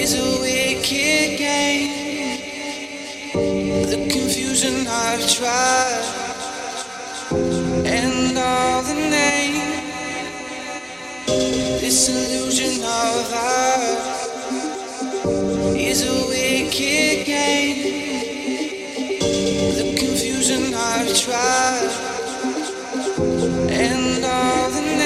is a wicked game. The confusion I've tried, and all the names, This illusion of ours is a wicked game. The confusion I've tried, and all the name.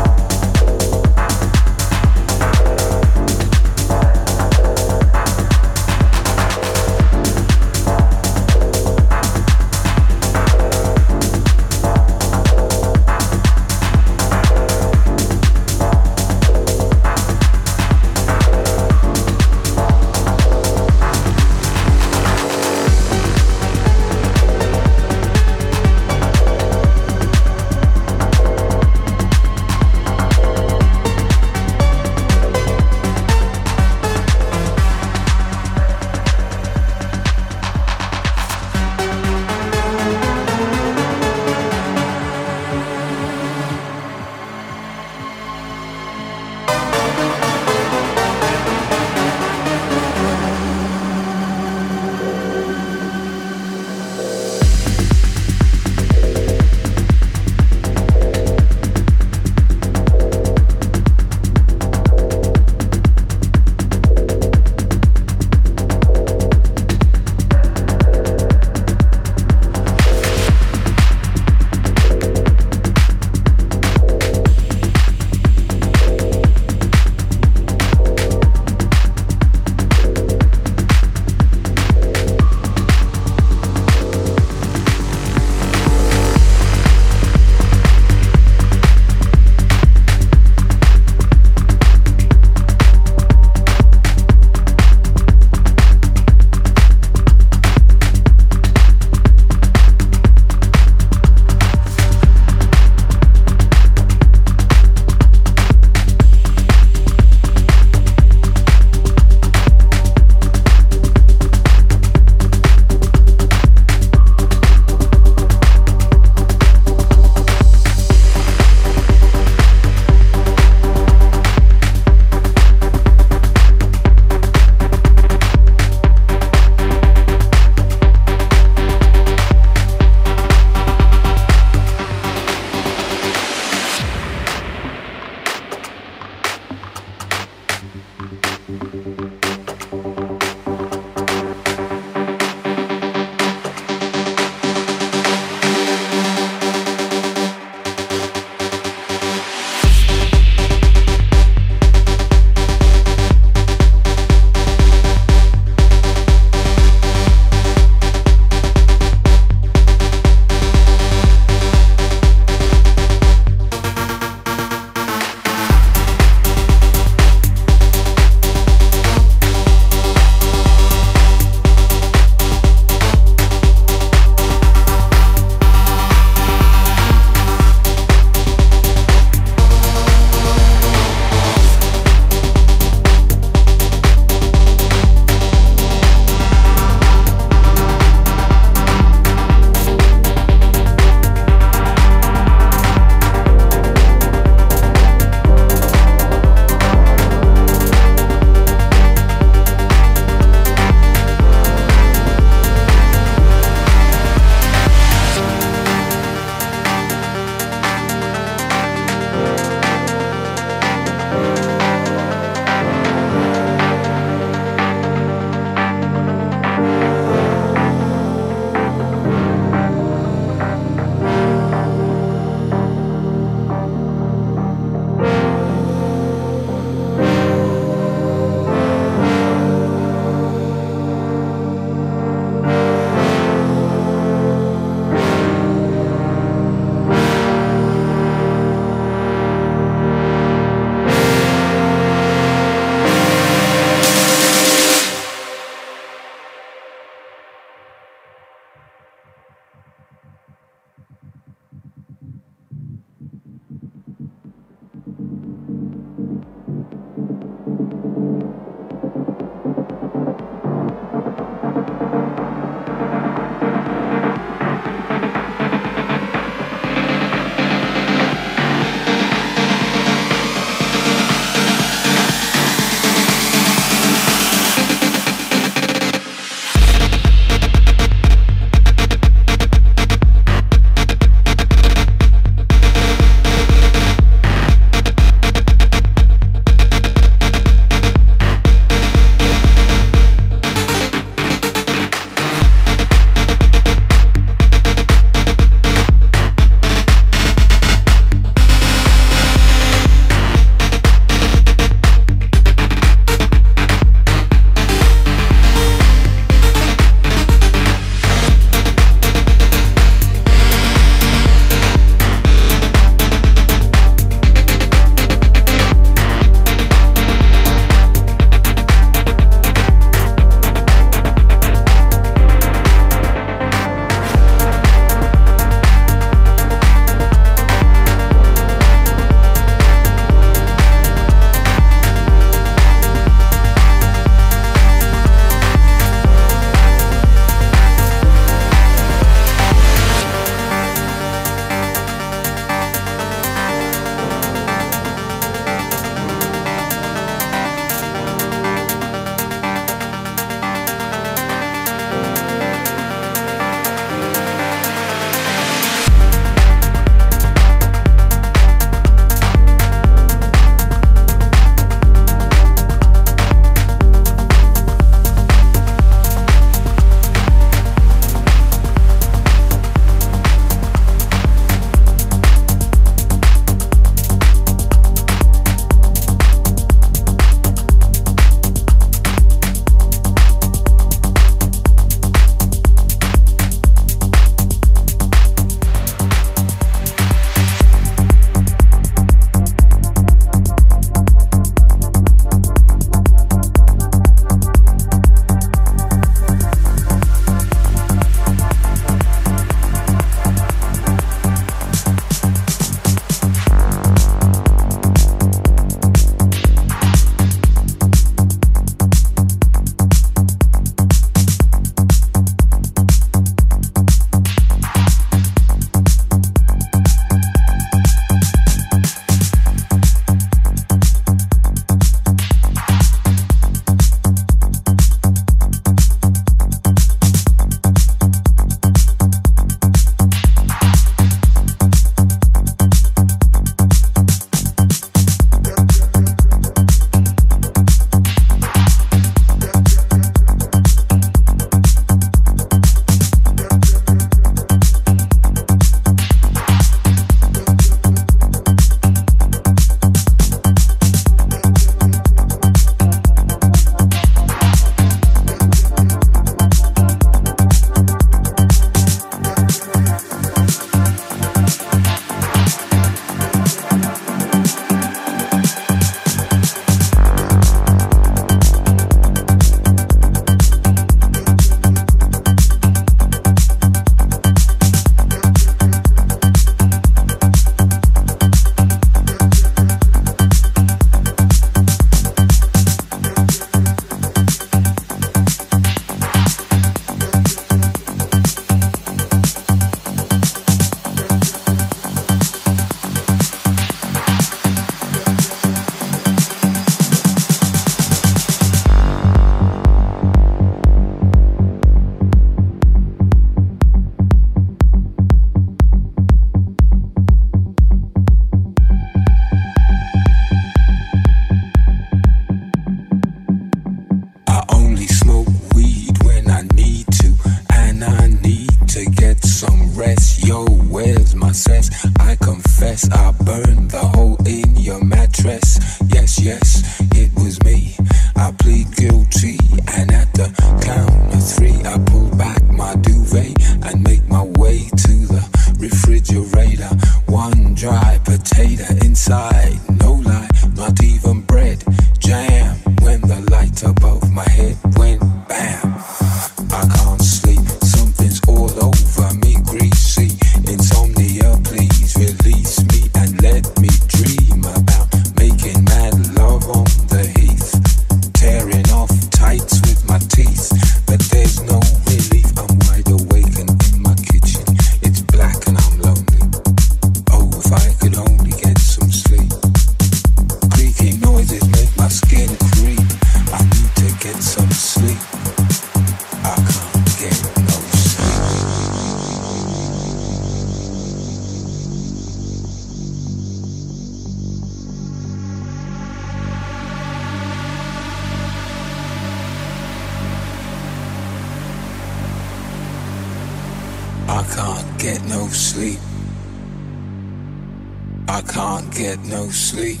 I can't get no sleep.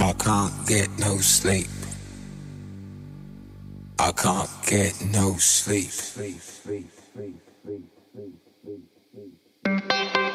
I can't get no sleep. I can't get no sleep. sleep, sleep, sleep, sleep, sleep, sleep, sleep.